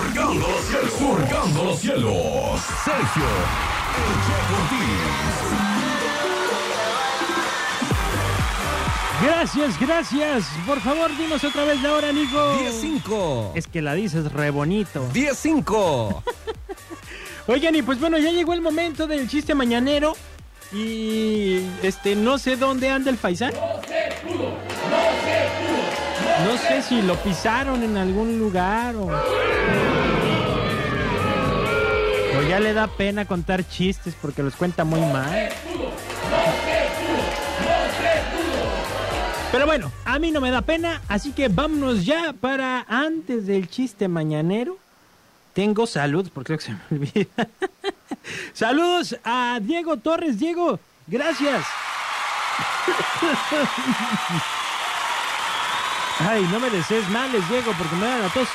Surcando los cielos. Surcando los cielos. Sergio. El Che Ortiz. Gracias, gracias. Por favor, dinos otra vez la hora, Nico. 10-5. Es que la dices re bonito. 10-5. Oigan, y pues bueno, ya llegó el momento del chiste mañanero. Y este, no sé dónde anda el faisán. No se pudo, si lo pisaron en algún lugar o. O ya le da pena contar chistes porque los cuenta muy mal. Pero bueno, a mí no me da pena, así que vámonos ya para antes del chiste mañanero. Tengo saludos, porque creo que se me olvida. Saludos a Diego Torres. Diego, gracias. Ay, no me desees males, Diego, porque me da la tos.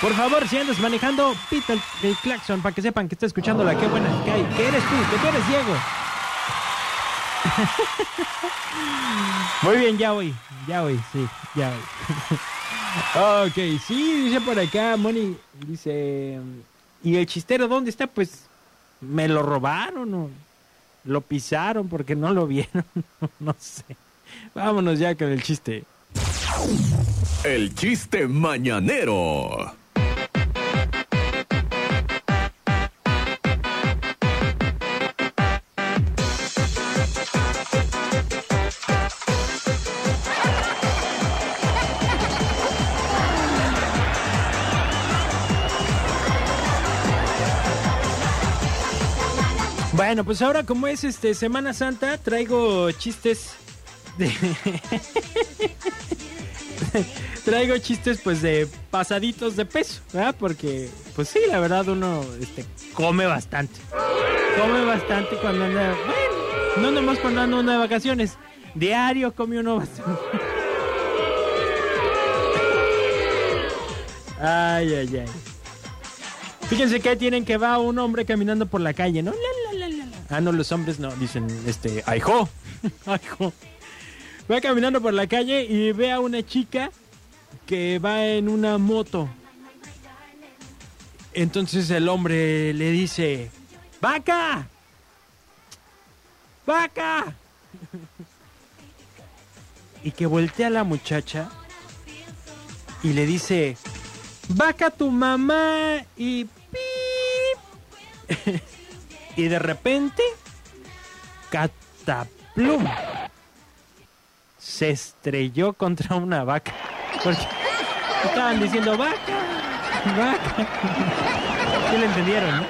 Por favor, si andas manejando, pita el, claxon para que sepan que está escuchando la qué buena. Que eres tú, que tú eres Diego. Muy bien, ya voy, ya voy, sí, ya voy. ok, sí, dice por acá, Moni, dice, ¿y el chistero dónde está? Pues me lo robaron o lo pisaron porque no lo vieron, no sé. Vámonos ya con el chiste. El chiste mañanero. Bueno, pues ahora como es este Semana Santa, traigo chistes de traigo chistes pues de pasaditos de peso, ¿verdad? Porque pues sí, la verdad uno este come bastante. Come bastante cuando anda, bueno, no nomás cuando anda uno de vacaciones, diario come uno bastante. Ay, ay, ay. Fíjense que tienen que va un hombre caminando por la calle, ¿no? La, la, la. Ah, no, los hombres no, dicen, este, ¡ayjo! ¡ayjo! Va caminando por la calle y ve a una chica que va en una moto. Entonces el hombre le dice, ¡Vaca! ¡Vaca! Y que voltea a la muchacha y le dice, vaca tu mamá y pip. y de repente, cataplum, se estrelló contra una vaca. Porque estaban diciendo vaca, vaca. ¿Sí le entendieron, no?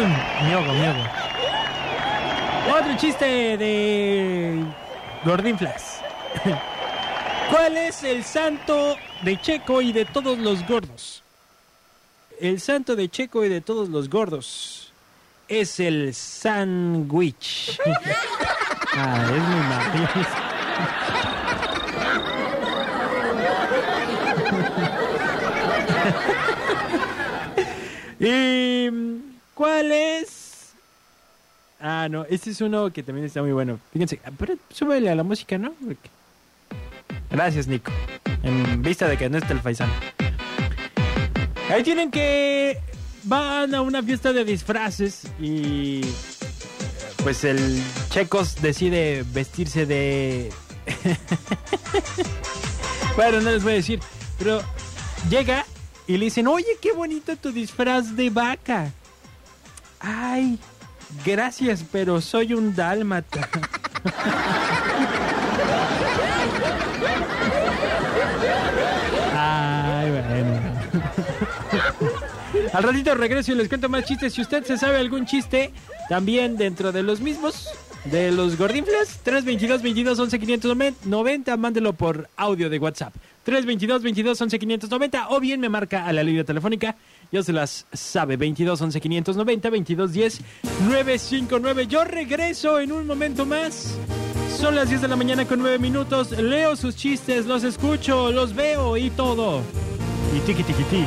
miogo, miogo. Otro chiste de Gordinflas. ¿Cuál es el santo de Checo y de todos los gordos? El santo de Checo y de todos los gordos es el sándwich. ah, es mal. ¿Y cuál es? Ah, no, este es uno que también está muy bueno. Fíjense, ah, pero súbele a la música, ¿no? Porque- Gracias, Nico. En vista de que no está el faisán. Ahí tienen que van a una fiesta de disfraces y pues el Checos decide vestirse de bueno, no les voy a decir, pero llega y le dicen, "Oye, qué bonito tu disfraz de vaca." Ay, gracias, pero soy un dálmata. Ay, bueno. Al ratito regreso y les cuento más chistes. Si usted se sabe algún chiste, también dentro de los mismos, de los gordinflas, 322 22 11 590, mándelo por audio de WhatsApp. 322 22 11 590 o bien me marca a la línea telefónica. Yo se las sabe, 22 11 590 22 10 959. Yo regreso en un momento más. Son las 10 de la mañana con 9 minutos. Leo sus chistes, los escucho, los veo y todo. Y tiki tiki ti.